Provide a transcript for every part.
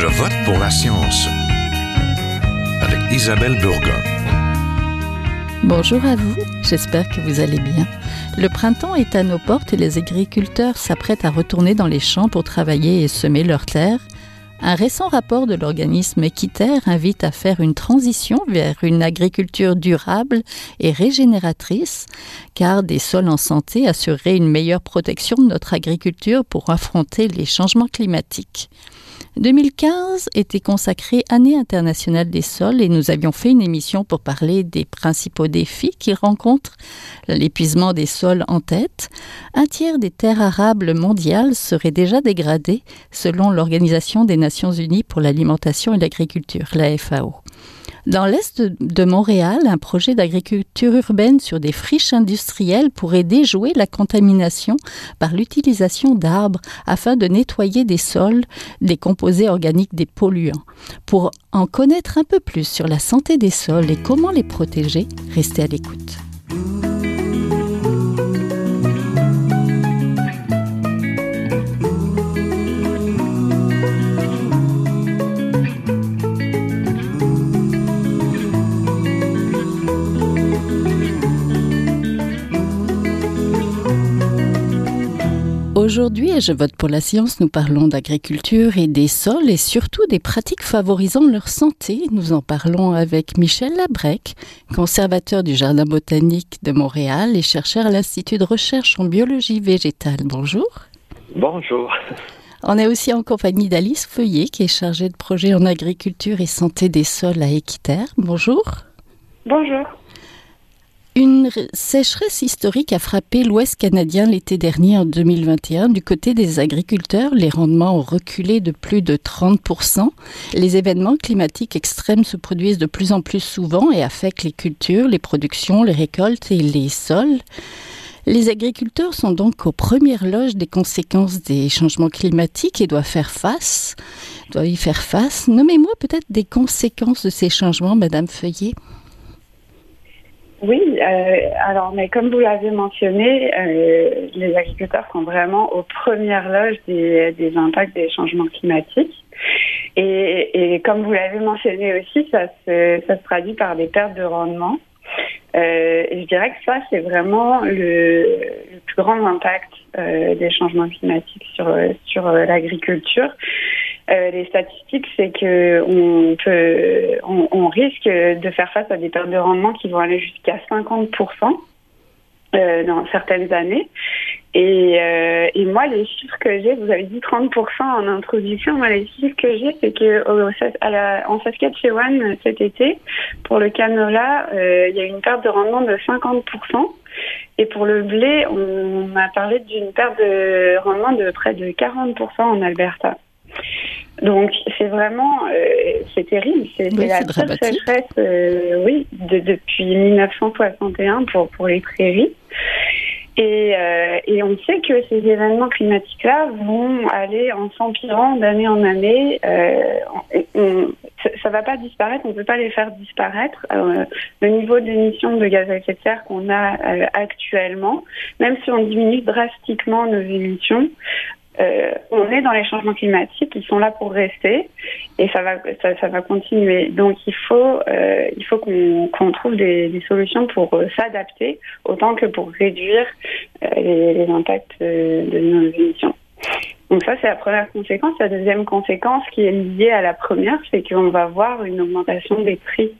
Je vote pour la science avec Isabelle Burgon. Bonjour à vous, j'espère que vous allez bien. Le printemps est à nos portes et les agriculteurs s'apprêtent à retourner dans les champs pour travailler et semer leurs terres. Un récent rapport de l'organisme Équiterre invite à faire une transition vers une agriculture durable et régénératrice, car des sols en santé assureraient une meilleure protection de notre agriculture pour affronter les changements climatiques. 2015 était consacrée Année internationale des sols et nous avions fait une émission pour parler des principaux défis qu'ils rencontrent, l'épuisement des sols en tête. Un tiers des terres arables mondiales seraient déjà dégradées selon l'Organisation des Nations Unies pour l'alimentation et l'agriculture, la FAO. Dans l'est de Montréal, un projet d'agriculture urbaine sur des friches industrielles pourrait déjouer la contamination par l'utilisation d'arbres afin de nettoyer des sols, des composés organiques des polluants. Pour en connaître un peu plus sur la santé des sols et comment les protéger, restez à l'écoute. Aujourd'hui, et je vote pour la science, nous parlons d'agriculture et des sols et surtout des pratiques favorisant leur santé. Nous en parlons avec Michel Labrec, conservateur du Jardin botanique de Montréal et chercheur à l'Institut de recherche en biologie végétale. Bonjour. Bonjour. On est aussi en compagnie d'Alice Feuillet, qui est chargée de projet en agriculture et santé des sols à Équiterre. Bonjour. Bonjour. Une sécheresse historique a frappé l'Ouest canadien l'été dernier en 2021. Du côté des agriculteurs, les rendements ont reculé de plus de 30%. Les événements climatiques extrêmes se produisent de plus en plus souvent et affectent les cultures, les productions, les récoltes et les sols. Les agriculteurs sont donc aux premières loges des conséquences des changements climatiques et doivent faire face, doivent y faire face. Nommez-moi peut-être des conséquences de ces changements, Madame Feuillet. Oui, euh, alors, mais comme vous l'avez mentionné, euh, les agriculteurs sont vraiment aux premières loges des, des impacts des changements climatiques. Et, et comme vous l'avez mentionné aussi, ça se, ça se traduit par des pertes de rendement. Euh, je dirais que ça, c'est vraiment le, le, plus grand impact euh, des changements climatiques sur, sur l'agriculture. Euh, les statistiques, c'est que on peut, on, on, risque de faire face à des pertes de rendement qui vont aller jusqu'à 50% euh, dans certaines années. Et, euh, et, moi, les chiffres que j'ai, vous avez dit 30% en introduction. Moi, les chiffres que j'ai, c'est que Saskatchewan cet été, pour le canola, euh, il y a une perte de rendement de 50 et pour le blé, on a parlé d'une perte de rendement de près de 40% en Alberta. Donc c'est vraiment euh, c'est terrible, c'est la seule sécheresse euh, oui de, depuis 1961 pour pour les prairies. Et, euh, et on sait que ces événements climatiques-là vont aller en s'empirant d'année en année. On, ça, va pas disparaître, on peut pas les faire disparaître. Le niveau d'émissions de gaz à effet de serre qu'on a actuellement, même si on diminue drastiquement nos émissions, euh, on est dans les changements climatiques, ils sont là pour rester et ça va ça, va continuer. Donc il faut euh, faut qu'on trouve des, solutions pour euh, s'adapter autant que pour réduire les, les, impacts de nos émissions. Donc ça c'est la première conséquence. La deuxième conséquence qui est liée à la première, c'est qu'on va voir une augmentation des prix.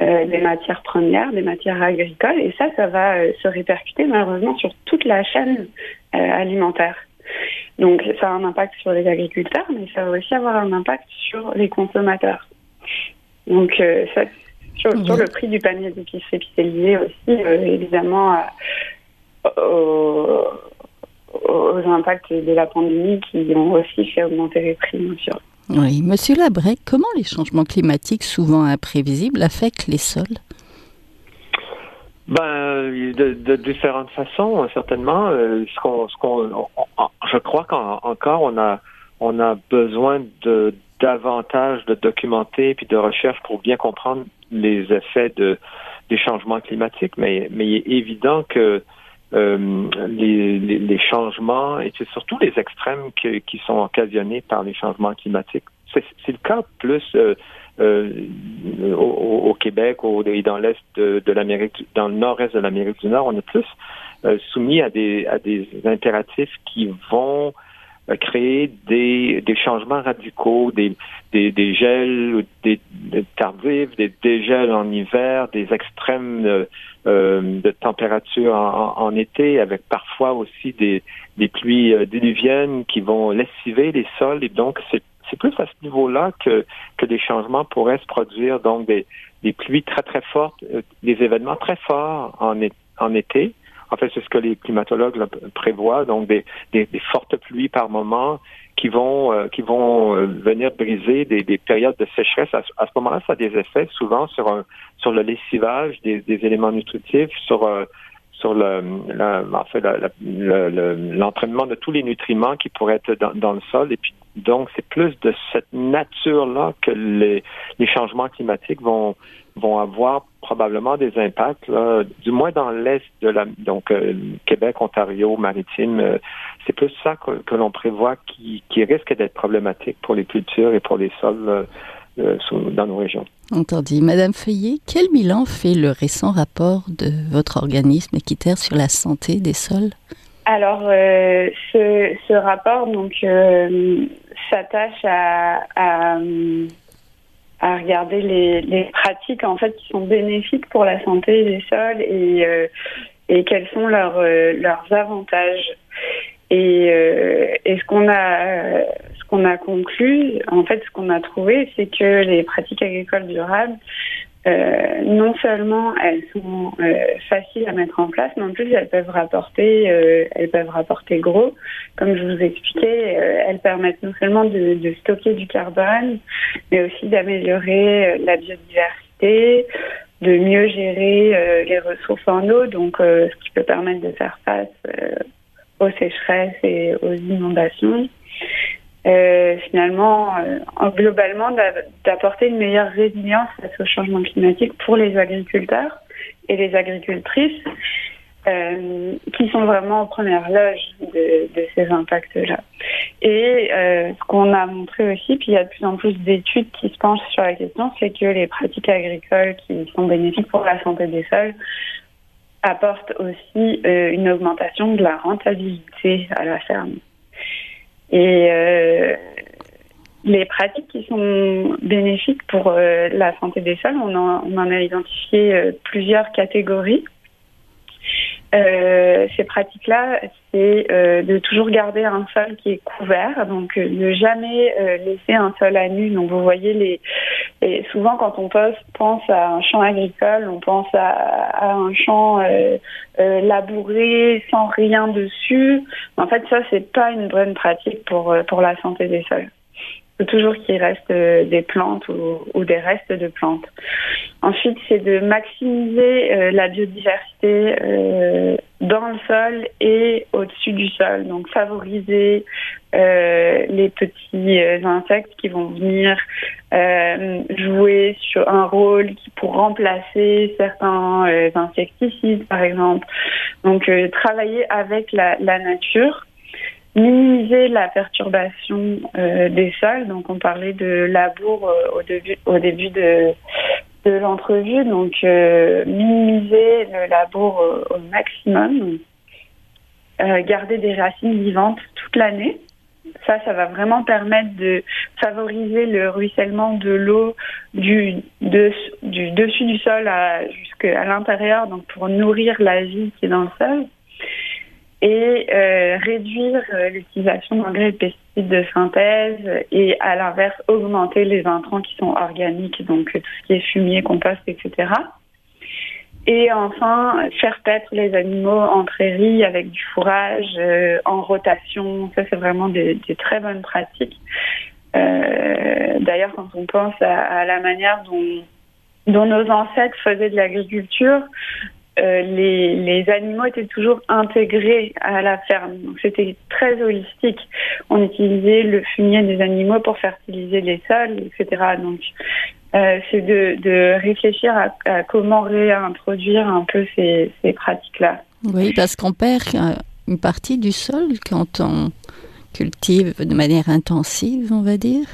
des matières premières, des matières agricoles, et ça, ça va se répercuter malheureusement sur toute la chaîne alimentaire. Donc ça a un impact sur les agriculteurs, mais ça va aussi avoir un impact sur les consommateurs. Donc euh, ça, sur, sur, le prix du panier d'épicerie, c'est lié aussi euh, évidemment aux, aux, impacts de la pandémie qui ont aussi fait augmenter les prix, bien sûr. Oui, Monsieur Labrec, comment les changements climatiques souvent imprévisibles affectent les sols? Ben, de, de, différentes façons, certainement. Euh, ce qu'on, ce qu'on, je crois qu'encore on a, on a besoin de davantage de documenter puis de recherche pour bien comprendre les effets de des changements climatiques. Mais, mais il est évident que les, les, changements et c'est surtout les extrêmes qui sont occasionnés par les changements climatiques. C'est le cas plus euh, au, Québec et dans l'est de, l'Amérique, dans le nord-est de l'Amérique du Nord, on est plus euh, soumis à des, à impératifs qui vont euh, créer des, changements radicaux, des, gels des, des tardifs, des dégels en hiver, des extrêmes de température en, en, été, avec parfois aussi des, des pluies diluviennes qui vont lessiver les sols. Et donc, c'est c'est plus à ce niveau-là que, que des changements pourraient se produire, donc des, des pluies très très fortes, euh, des événements très forts en, en été. En fait, c'est ce que les climatologues prévoient, donc des, des, fortes pluies par moment qui vont euh, qui vont euh, venir briser des, des, périodes de sécheresse. À, ce moment-là, ça a des effets souvent sur un, sur le lessivage des, éléments nutritifs, sur sur le, en fait, l'entraînement de tous les nutriments qui pourraient être dans, le sol. Donc, c'est plus de cette nature-là que les, changements climatiques vont, vont avoir probablement des impacts, du moins dans l'est de la donc euh, Québec, Ontario, Maritime. Euh, c'est plus ça que, que l'on prévoit qui, risque d'être problématique pour les cultures et pour les sols euh, dans nos régions. Entendu. Madame Feuillet, quel bilan fait le récent rapport de votre organisme Équiterre sur la santé des sols? Alors, euh, ce, rapport donc euh, s'attache à, à, regarder les, les, pratiques en fait qui sont bénéfiques pour la santé des sols et, euh, et quels sont leurs, leurs avantages. Et, et ce qu'on a ce qu'on a conclu, en fait, ce qu'on a trouvé, c'est que les pratiques agricoles durables euh, non seulement elles sont euh, faciles à mettre en place, mais en plus elles peuvent rapporter, euh, elles peuvent rapporter gros. Comme je vous expliquais, elles permettent non seulement de, de, stocker du carbone, mais aussi d'améliorer la biodiversité, de mieux gérer les ressources en eau, donc ce qui peut permettre de faire face aux sécheresses et aux inondations. Euh, finalement, euh, globalement, d'apporter une meilleure résilience face au changement climatique pour les agriculteurs et les agricultrices euh, qui sont vraiment en première loge de, de ces impacts-là. Et euh, ce qu'on a montré aussi, puis il y a de plus en plus d'études qui se penchent sur la question, c'est que les pratiques agricoles qui sont bénéfiques pour la santé des sols apportent aussi euh, une augmentation de la rentabilité à la ferme. Et euh, les pratiques qui sont bénéfiques pour euh, la santé des sols, on en, a identifié euh, plusieurs catégories. Euh, ces pratiques-là, c'est euh, de toujours garder un sol qui est couvert, donc euh, ne jamais laisser un sol à nu. Donc vous voyez les, et souvent quand on pense, pense à un champ agricole, on pense à, à un champ labouré sans rien dessus. En fait, ça c'est pas une bonne pratique pour pour la santé des sols toujours qu'il reste euh, des plantes ou, des restes de plantes. Ensuite, c'est de maximiser euh, la biodiversité euh, dans le sol et au-dessus du sol. Donc, favoriser les petits insectes qui vont venir jouer sur un rôle pour remplacer certains insecticides, par exemple. Donc, travailler avec la nature minimiser la perturbation euh, des sols. Donc, on parlait de labour euh, au début, au début de, l'entrevue. Donc, euh, minimiser le labour au maximum. garder des racines vivantes toute l'année. Ça, ça va vraiment permettre de favoriser le ruissellement de l'eau du, de, du dessus du sol jusqu'à l'intérieur, donc pour nourrir la vie qui est dans le sol et euh, réduire euh, l'utilisation d'engrais et de pesticides de synthèse et à l'inverse augmenter les intrants qui sont organiques, donc tout ce qui est fumier, compost, etc. Et enfin, faire paître les animaux en prairie avec du fourrage euh, en rotation. Ça, c'est vraiment des, très bonnes pratiques. Euh, D'ailleurs, quand on pense à, la manière dont nos ancêtres faisaient de l'agriculture, euh, les, animaux étaient toujours intégrés à la ferme. Donc c'était très holistique. On utilisait le fumier des animaux pour fertiliser les sols, etc. Donc euh, c'est de, réfléchir à, comment réintroduire un peu ces, ces pratiques-là. Oui, parce qu'on perd une partie du sol quand on cultive de manière intensive, on va dire.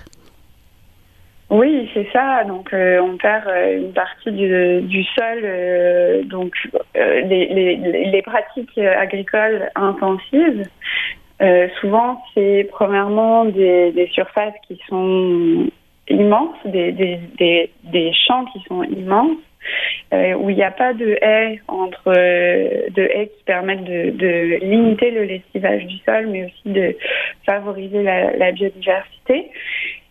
Oui, c'est ça. Donc, euh, on perd euh, une partie du, sol. Euh, donc, les, pratiques agricoles intensives, souvent, c'est premièrement des, surfaces qui sont immenses, des champs qui sont immenses, où il n'y a pas de haies entre de haies qui permettent de, de, limiter le lessivage du sol, mais aussi de favoriser la, la biodiversité.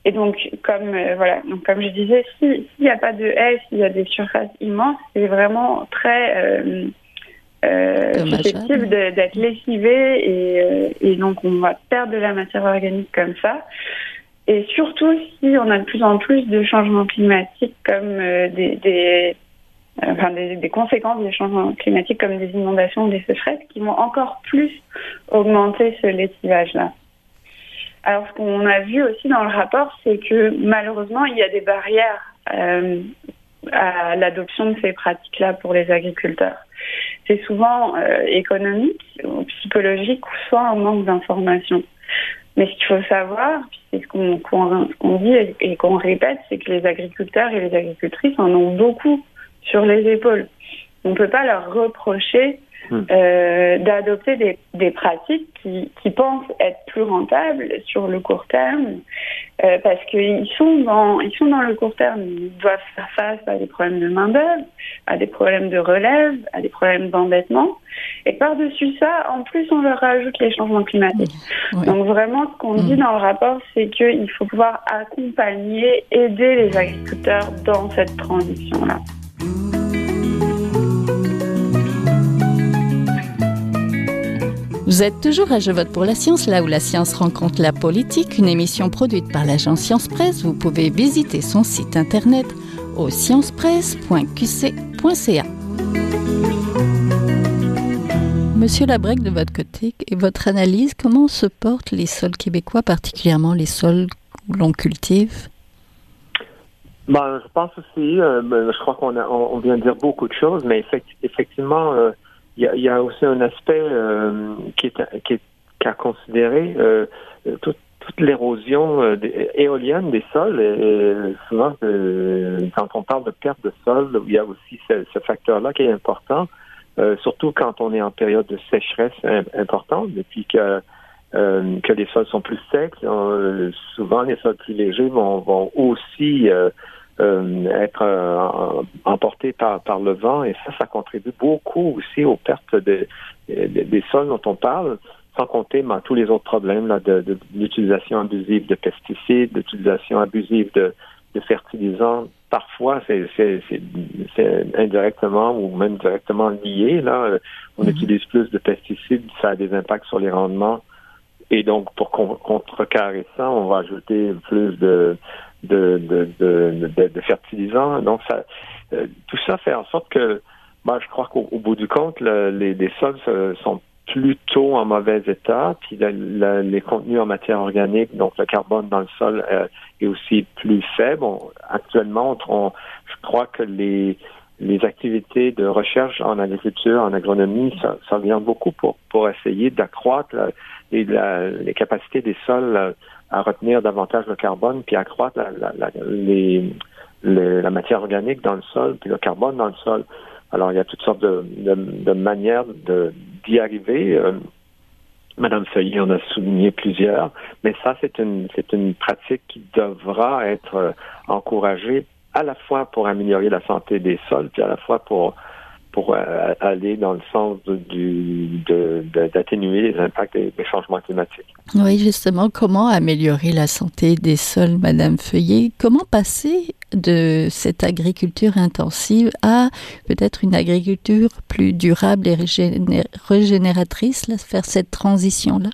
Et donc, comme euh, voilà, donc comme je disais, s'il n'y a pas de haies, s'il y a des surfaces immenses, c'est vraiment très euh, euh, susceptible d'être lessivé et, euh, et, donc on va perdre de la matière organique comme ça. Et surtout si on a de plus en plus de changements climatiques comme des, des enfin des, conséquences des changements climatiques comme des inondations, des sécheresses qui vont encore plus augmenter ce lessivage-là. Alors, ce qu'on a vu aussi dans le rapport, c'est que malheureusement, il y a des barrières euh, à l'adoption de ces pratiques-là pour les agriculteurs. C'est souvent euh, économique ou psychologique ou soit un manque d'information. Mais ce qu'il faut savoir, c'est ce qu'on qu dit et qu'on répète, c'est que les agriculteurs et les agricultrices en ont beaucoup sur les épaules. On ne peut pas leur reprocher Hmm. euh, d'adopter des, des, pratiques qui, qui, pensent être plus rentables sur le court terme, euh, parce qu'ils sont dans ils sont dans le court terme, ils doivent faire face à des problèmes de main d'œuvre, à des problèmes de relève, à des problèmes d'endettement, et par-dessus ça, en plus, on leur rajoute les changements climatiques. Donc vraiment, ce qu'on dit hmm. dans le rapport, c'est qu'il faut pouvoir accompagner, aider les agriculteurs dans cette transition-là. Vous êtes toujours à Je vote pour la science, là où la science rencontre la politique, une émission produite par l'agence Science Presse. Vous pouvez visiter son site internet au sciencepresse.qc.ca. Monsieur Labrec, de votre côté, et votre analyse, comment se portent les sols québécois, particulièrement les sols où l'on cultive? Ben, Je pense aussi, euh, ben, je crois qu'on on vient de dire beaucoup de choses, mais effectivement, euh, il y a, aussi un aspect euh, qui est qui est qu'à considérer euh, toute l'érosion euh, éolienne des sols. Et, souvent, quand on parle de perte de sol, il y a aussi ce, facteur-là qui est important, surtout quand on est en période de sécheresse importante, depuis que que les sols sont plus secs. souvent, les sols plus légers vont, vont aussi euh, être euh, emporté par, par le vent et ça, ça contribue beaucoup aussi aux pertes de, des sols dont on parle, sans compter ben, tous les autres problèmes là, de, de, l'utilisation abusive de pesticides, d'utilisation abusive de, de fertilisants. Parfois, c'est indirectement ou même directement lié. Là, on mm-hmm. utilise plus de pesticides, ça a des impacts sur les rendements. Et donc, pour contrecarrer ça, on va ajouter plus de de, fertilisants. Donc, euh, tout ça fait en sorte que, je crois qu'au bout du compte, les, sols sont plutôt en mauvais état, puis les contenus en matière organique, donc le carbone dans le sol euh, est aussi plus faible. actuellement, je crois que les les activités de recherche en agriculture, en agronomie, ça, ça vient beaucoup pour, pour essayer d'accroître les, les capacités des sols euh, à retenir davantage le carbone, puis accroître la, la, matière organique dans le sol, puis le carbone dans le sol. Alors, il y a toutes sortes de, de, de manières d'y arriver. Euh, Madame Feuillet en a souligné plusieurs, mais ça, c'est une, c'est une pratique qui devra être euh, encouragée à la fois pour améliorer la santé des sols, puis à la fois pour pour euh, aller dans le sens d'atténuer de, les impacts des, changements climatiques. Oui, justement, comment améliorer la santé des sols, Madame Feuillet? Comment passer de cette agriculture intensive à peut-être une agriculture plus durable et régénératrice, là, faire cette transition-là?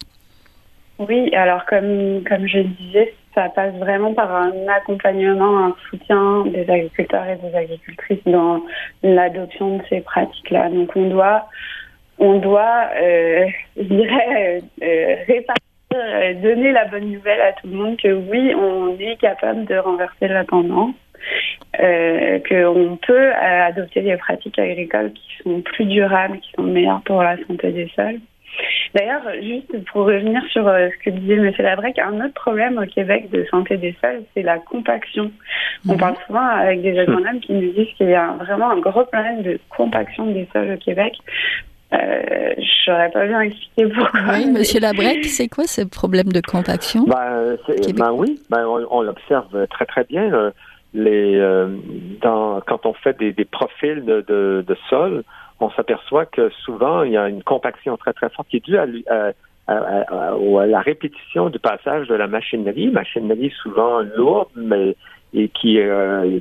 Oui, alors comme, comme je disais, ça passe vraiment par un accompagnement, un soutien des agriculteurs et des agricultrices dans l'adoption de ces pratiques-là. Donc on doit, on doit, euh, je dirais, euh, répartir, euh, donner la bonne nouvelle à tout le monde que oui, on est capable de renverser la tendance. Euh, qu'on peut adopter des pratiques agricoles qui sont plus durables, qui sont meilleures pour la santé des sols. D'ailleurs, juste pour revenir sur euh, ce que disait M. Labrec, un autre problème au Québec de santé des sols, c'est la compaction. On mhm. parle souvent avec des agronomes qui nous disent qu'il y a vraiment un gros problème de compaction des sols au Québec. Euh, je saurais pas bien expliquer pourquoi. Oui, Monsieur Labrec, c'est quoi ce problème de compaction ben, ben oui, ben, on, l'observe très très bien. Euh, les, euh, dans, quand on fait des, des profils de, de, de sol, on s'aperçoit que souvent, il y a une compaction très, très forte qui est due à, la répétition du passage de la machinerie, machinerie souvent lourde, mais et qui, euh,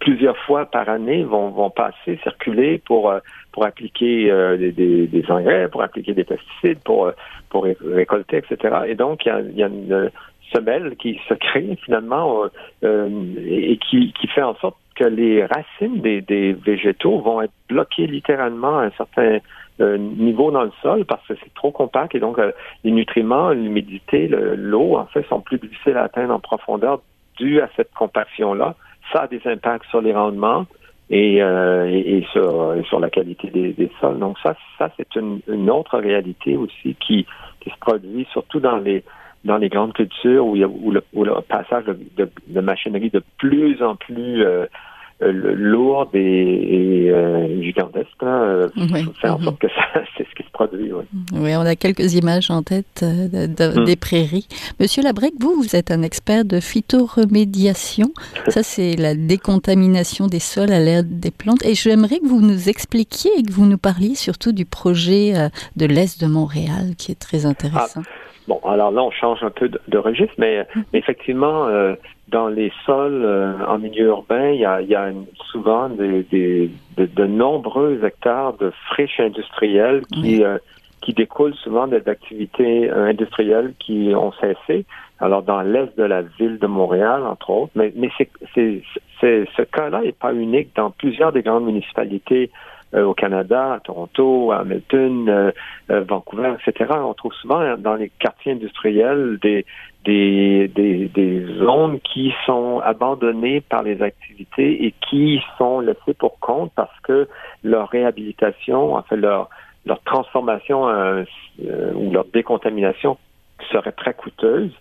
plusieurs fois par année vont, passer, circuler pour euh, pour appliquer euh, des, engrais, pour appliquer des pesticides, pour pour récolter, etc. Et donc il y a, il y a une semelle qui se crée finalement et qui, qui fait en sorte que les racines des, végétaux vont être bloquées littéralement à un certain euh, niveau dans le sol parce que c'est trop compact et donc euh, les nutriments, l'humidité, l'eau, en fait, sont plus difficiles à atteindre en profondeur dû à cette compaction-là. Ça a des impacts sur les rendements et, euh, sur, la qualité des, sols. Donc ça, ça c'est une, autre réalité aussi qui se produit surtout dans les dans les grandes cultures où, il y a, où, le, passage de, de, machinerie de plus en plus euh, euh, lourde et, et euh, gigantesque. Là, fait en mhm. sorte que ça, c'est ce qui se produit. Oui. oui, on a quelques images en tête de, mm. des prairies. Monsieur Labrec, vous, vous êtes un expert de phytoremédiation. ça, c'est la décontamination des sols à l'air des plantes. Et j'aimerais que vous nous expliquiez et que vous nous parliez surtout du projet de l'Est de Montréal, qui est très intéressant. Ah. Bon, alors là, on change un peu de, registre, mais, mm. effectivement, euh, dans les sols euh, en milieu urbain, il y a, il y a souvent des, des, de, nombreux hectares de friches industrielles qui, euh, qui découlent souvent des activités industrielles qui ont cessé. Alors, dans l'est de la ville de Montréal, entre autres, mais, mais c'est, c'est, ce cas-là n'est pas unique dans plusieurs des grandes municipalités euh, au Canada, à Toronto, à Hamilton, euh, euh, Vancouver, etc. On trouve souvent dans les quartiers industriels des, des, des, des, zones qui sont abandonnées par les activités et qui sont laissées pour compte parce que leur réhabilitation, en fait leur, leur transformation ou leur décontamination serait très coûteuse.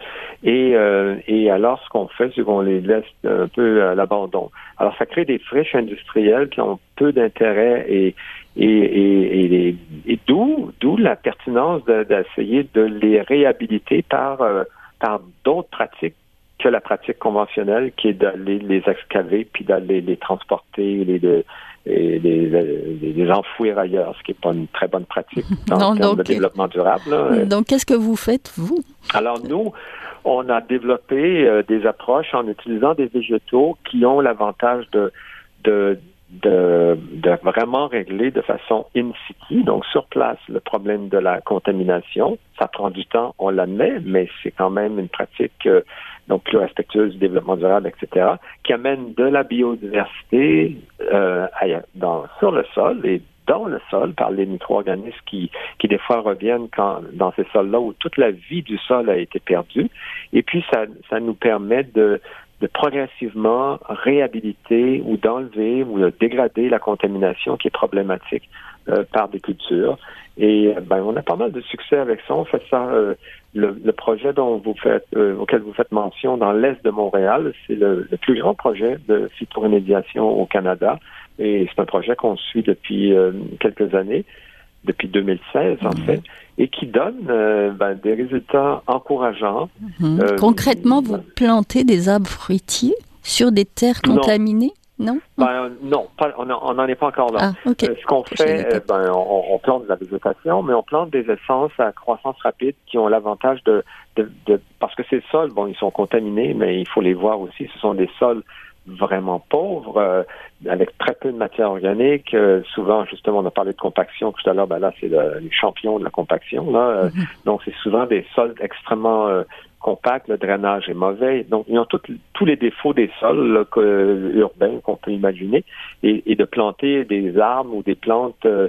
Et, euh, et alors, ce qu'on fait, c'est qu'on les laisse un peu à l'abandon. Alors, ça crée des friches industrielles qui ont peu d'intérêt et, et, et, et, d'où, d'où la pertinence d'essayer de, les réhabiliter par, euh, par d'autres pratiques que la pratique conventionnelle qui est d'aller les excaver puis d'aller les transporter, les, et les, enfouir ailleurs, ce qui n'est pas une très bonne pratique dans le de développement durable. Donc, qu'est-ce que vous faites, vous? Alors, nous, on a développé euh, des approches en utilisant des végétaux qui ont l'avantage de, de, de, de, vraiment régler de façon in situ, donc sur place, le problème de la contamination. Ça prend du temps, on l'admet, mais c'est quand même une pratique euh, donc plus respectueuse du développement durable, etc., qui amène de la biodiversité euh, dans, sur le sol et dans le sol par les micro-organismes qui, qui des fois reviennent quand, dans ces sols-là où toute la vie du sol a été perdue. Et puis, ça, ça nous permet de, de progressivement réhabiliter ou d'enlever ou de dégrader la contamination qui est problématique euh, par des cultures. Et euh, ben, on a pas mal de succès avec ça. On fait ça. Euh, le, le, projet dont vous faites, auquel vous faites mention dans l'est de Montréal, c'est le, le, plus grand projet de phytorémédiation au Canada. Et c'est un projet qu'on suit depuis quelques années depuis 2016 en mhm. fait, et qui donne ben, des résultats encourageants. Mhm. Concrètement, vous plantez des arbres fruitiers sur des terres contaminées non? Ben, Non, on n'en est pas encore là. Ah, euh, ce qu'on fait, euh, ben, on, plante de la végétation, mais on plante des essences à croissance rapide qui ont l'avantage de, de, Parce que ces sols, bon, ils sont contaminés, mais il faut les voir aussi. Ce sont des sols vraiment pauvres, euh, avec très peu de matière organique. souvent, justement, on a parlé de compaction tout à l'heure. Ben là, c'est le, les champions de la compaction. Là. Mm-hmm. Donc, c'est souvent des sols extrêmement compacts, le drainage est mauvais. Donc, ils ont tous les défauts des sols urbains qu'on peut imaginer et, de planter des arbres ou des plantes euh,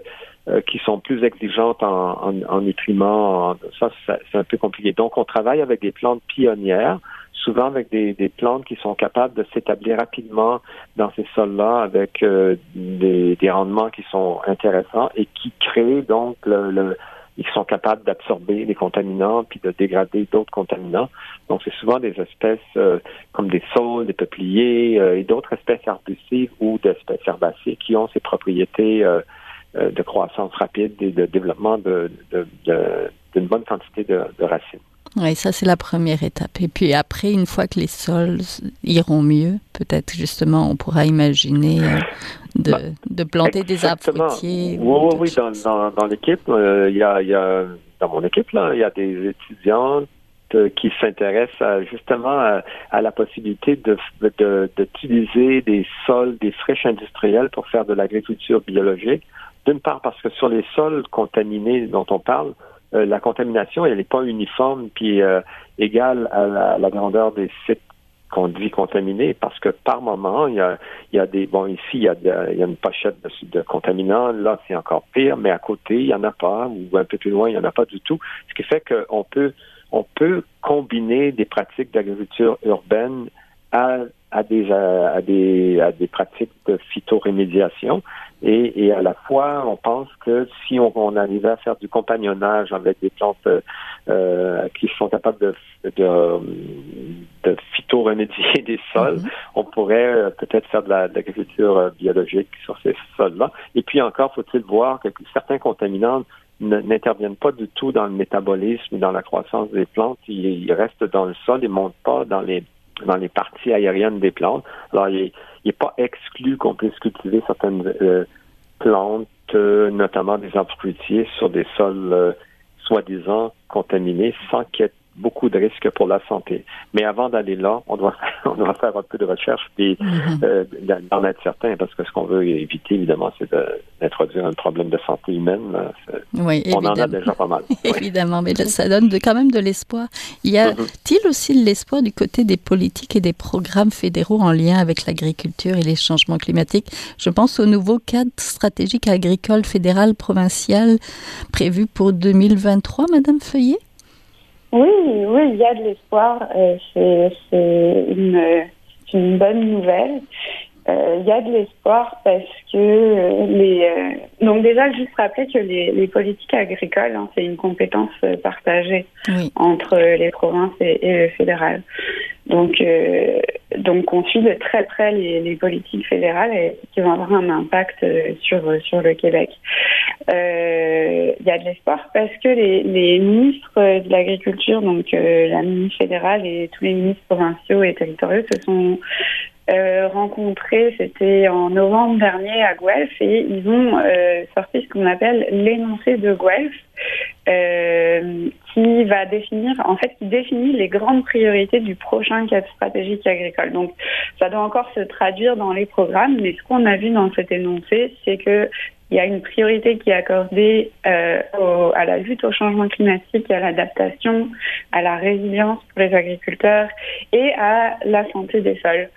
euh, qui sont plus exigeantes en, en, nutriments. ça, c'est un peu compliqué. Donc, on travaille avec des plantes pionnières souvent avec des, plantes qui sont capables de s'établir rapidement dans ces sols-là avec euh, des, rendements qui sont intéressants et qui créent donc le, ils sont capables d'absorber les contaminants puis de dégrader d'autres contaminants. Donc, c'est souvent des espèces euh, comme des saules, des peupliers euh, et d'autres espèces arbustives ou d'espèces herbacées qui ont ces propriétés de croissance rapide et de développement d'une bonne quantité de racines. Oui, ça c'est la première étape. Et puis après, une fois que les sols iront mieux, peut-être justement on pourra imaginer euh, de, bah, de, planter des arbres fruitiers. Oui, oui, dans, dans, dans l'équipe, euh, y, a, y, a, dans mon équipe, là, il y a des étudiantes euh, qui s'intéressent justement à, la possibilité de d'utiliser des sols, des friches industrielles pour faire de l'agriculture biologique. D'une part parce que sur les sols contaminés dont on parle, euh, la contamination, elle n'est pas uniforme puis euh, égale à la, grandeur des sites qu'on dit contaminés parce que par moment, il y a, il y a des bon ici il y a, il y a une pochette de, contaminants, là c'est encore pire, mais à côté il y en a pas ou un peu plus loin il y en a pas du tout, ce qui fait qu'on peut on peut combiner des pratiques d'agriculture urbaine à, à des à des à des pratiques de phytorémédiation et, et, à la fois, on pense que si on, on arrivait à faire du compagnonnage avec des plantes euh, qui sont capables de, de, de phytoremédier des sols, mm-hmm. on pourrait euh, peut-être faire de l'agriculture euh, biologique sur ces sols-là. Et puis encore, faut-il voir que certains contaminants n'interviennent pas du tout dans le métabolisme et dans la croissance des plantes. Ils, ils restent dans le sol, ils montent pas dans les dans les parties aériennes des plantes. Alors, il n'est pas exclu qu'on puisse cultiver certaines euh, plantes, euh, notamment des arbres fruitiers, sur des sols euh, soi-disant contaminés sans qu'il y ait beaucoup de risques pour la santé. Mais avant d'aller là, on doit, on doit faire un peu de recherche et mm-hmm. euh, d'en être certain, parce que ce qu'on veut éviter, évidemment, c'est d'introduire un problème de santé humaine. Oui, on en a déjà pas mal. évidemment, mais ça donne quand même de l'espoir. Y a-t-il mm-hmm. aussi l'espoir du côté des politiques et des programmes fédéraux en lien avec l'agriculture et les changements climatiques? Je pense au nouveau cadre stratégique agricole fédéral provincial prévu pour 2023, Madame Feuillet? Oui, oui, il y a de l'espoir. Euh, c'est une, une, bonne nouvelle. Euh, il y a de l'espoir parce que euh, les. donc déjà, juste rappeler que les, les politiques agricoles, hein, c'est une compétence partagée entre les provinces et, et le fédéral. Donc, euh, donc on suit de très près les, les, politiques fédérales et qui vont avoir un impact euh, sur sur le Québec. Euh, il y a de l'espoir parce que les, les ministres de l'agriculture, donc la ministre fédérale et tous les ministres provinciaux et territoriaux se sont euh, rencontrés, c'était en novembre dernier à Guelph, et ils ont euh, sorti ce qu'on appelle l'énoncé de Guelph, euh, qui va définir, en fait, qui définit les grandes priorités du prochain cadre stratégique agricole. Donc, ça doit encore se traduire dans les programmes, mais ce qu'on a vu dans cet énoncé, c'est que il y a une priorité qui est accordée à la lutte au changement climatique, à l'adaptation, à la résilience pour les agriculteurs et à la santé des sols.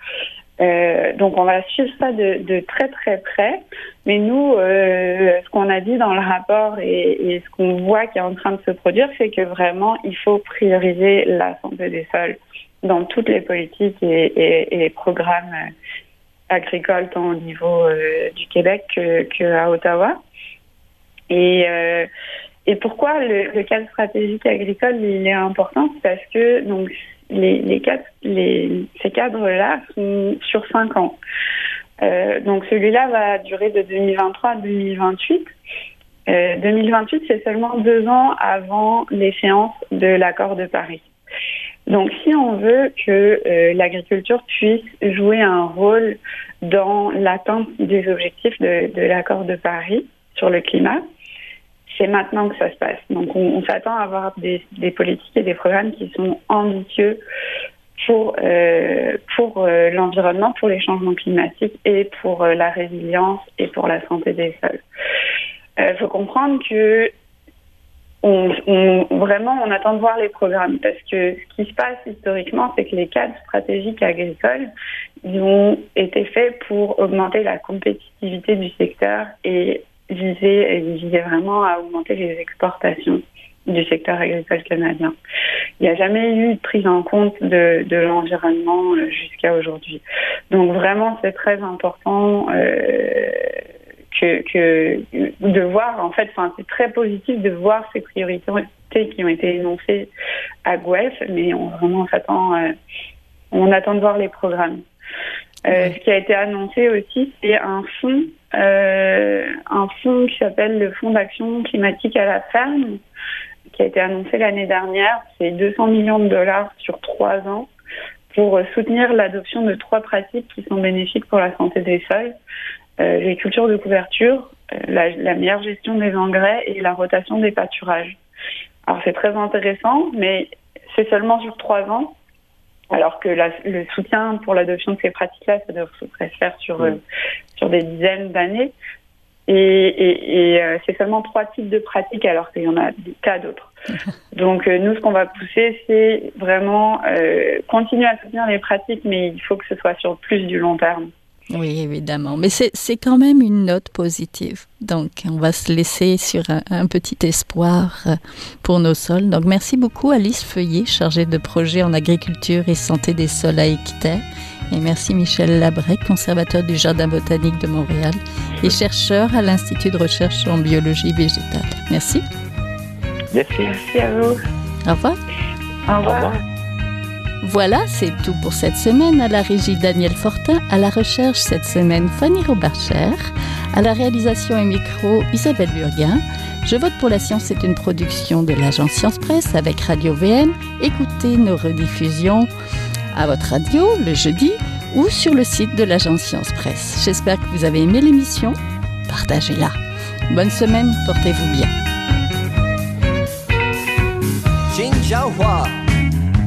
Euh, donc on va suivre ça de, très très près. Mais nous, euh, ce qu'on a dit dans le rapport et, ce qu'on voit qui est en train de se produire, c'est que vraiment il faut prioriser la santé des sols dans toutes les politiques et, les programmes agricoles, tant au niveau euh, du Québec que, que, à Ottawa. Et, pourquoi le, cadre stratégique agricole est important? Parce que donc les, les ces cadres-là sont sur cinq ans. Euh, donc celui-là va durer de 2023 à 2028. Euh, 2028, c'est seulement deux ans avant l'échéance de l'accord de Paris. Donc si on veut que euh, l'agriculture puisse jouer un rôle dans l'atteinte des objectifs de l'accord de Paris sur le climat, c'est maintenant que ça se passe. Donc on, s'attend à avoir des, politiques et des programmes qui sont ambitieux pour euh, pour euh, l'environnement, pour les changements climatiques et pour euh, la résilience et pour la santé des sols. Il faut comprendre que vraiment, on attend de voir les programmes parce que ce qui se passe historiquement, c'est que les cadres stratégiques agricoles, ont été faits pour augmenter la compétitivité du secteur et viser, viser vraiment à augmenter les exportations du secteur agricole canadien. Il n'y a jamais eu de prise en compte de, de l'environnement euh, jusqu'à aujourd'hui. Donc vraiment, c'est très important euh, que, que, de voir, en fait, enfin, c'est très positif de voir ces priorités qui ont été énoncées à Guelph, mais on vraiment s'attend, euh, on attend de voir les programmes. Euh, ce qui a été annoncé aussi, c'est un fonds, euh, un fonds qui s'appelle le Fonds d'action climatique à la ferme, qui a été annoncé l'année dernière. C'est 200 millions de dollars sur trois ans pour soutenir l'adoption de trois pratiques qui sont bénéfiques pour la santé des sols. Euh, les cultures de couverture, euh, la, la, meilleure gestion des engrais et la rotation des pâturages. Alors c'est très intéressant, mais c'est seulement sur trois ans, alors que la, le soutien pour l'adoption de ces pratiques-là, ça devrait se faire sur, euh, sur des dizaines d'années. Et, et, et euh, c'est seulement trois types de pratiques alors qu'il y en a des tas d'autres. Donc euh, nous, ce qu'on va pousser, c'est vraiment euh, continuer à soutenir les pratiques, mais il faut que ce soit sur plus du long terme. Oui, évidemment. Mais c'est quand même une note positive. Donc, on va se laisser sur un, un, petit espoir pour nos sols. Donc, merci beaucoup Alice Feuillet, chargée de projet en agriculture et santé des sols à Équiterre. Et merci Michel Labrec, conservateur du Jardin botanique de Montréal et chercheur à l'Institut de recherche en biologie végétale. Merci. Merci. Merci à vous. Au revoir. Au revoir. Au revoir. Voilà, c'est tout pour cette semaine. À la régie Daniel Fortin, à la recherche cette semaine Fanny Robarcher, à la réalisation et micro Isabelle Burguin. Je vote pour la science est une production de l'agence Science Presse avec Radio VN. Écoutez nos rediffusions à votre radio le jeudi ou sur le site de l'agence Science Presse. J'espère que vous avez aimé l'émission. Partagez-la. Bonne semaine, portez-vous bien.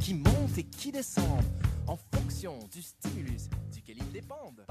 qui montent et qui descendent en fonction du stimulus duquel ils dépendent.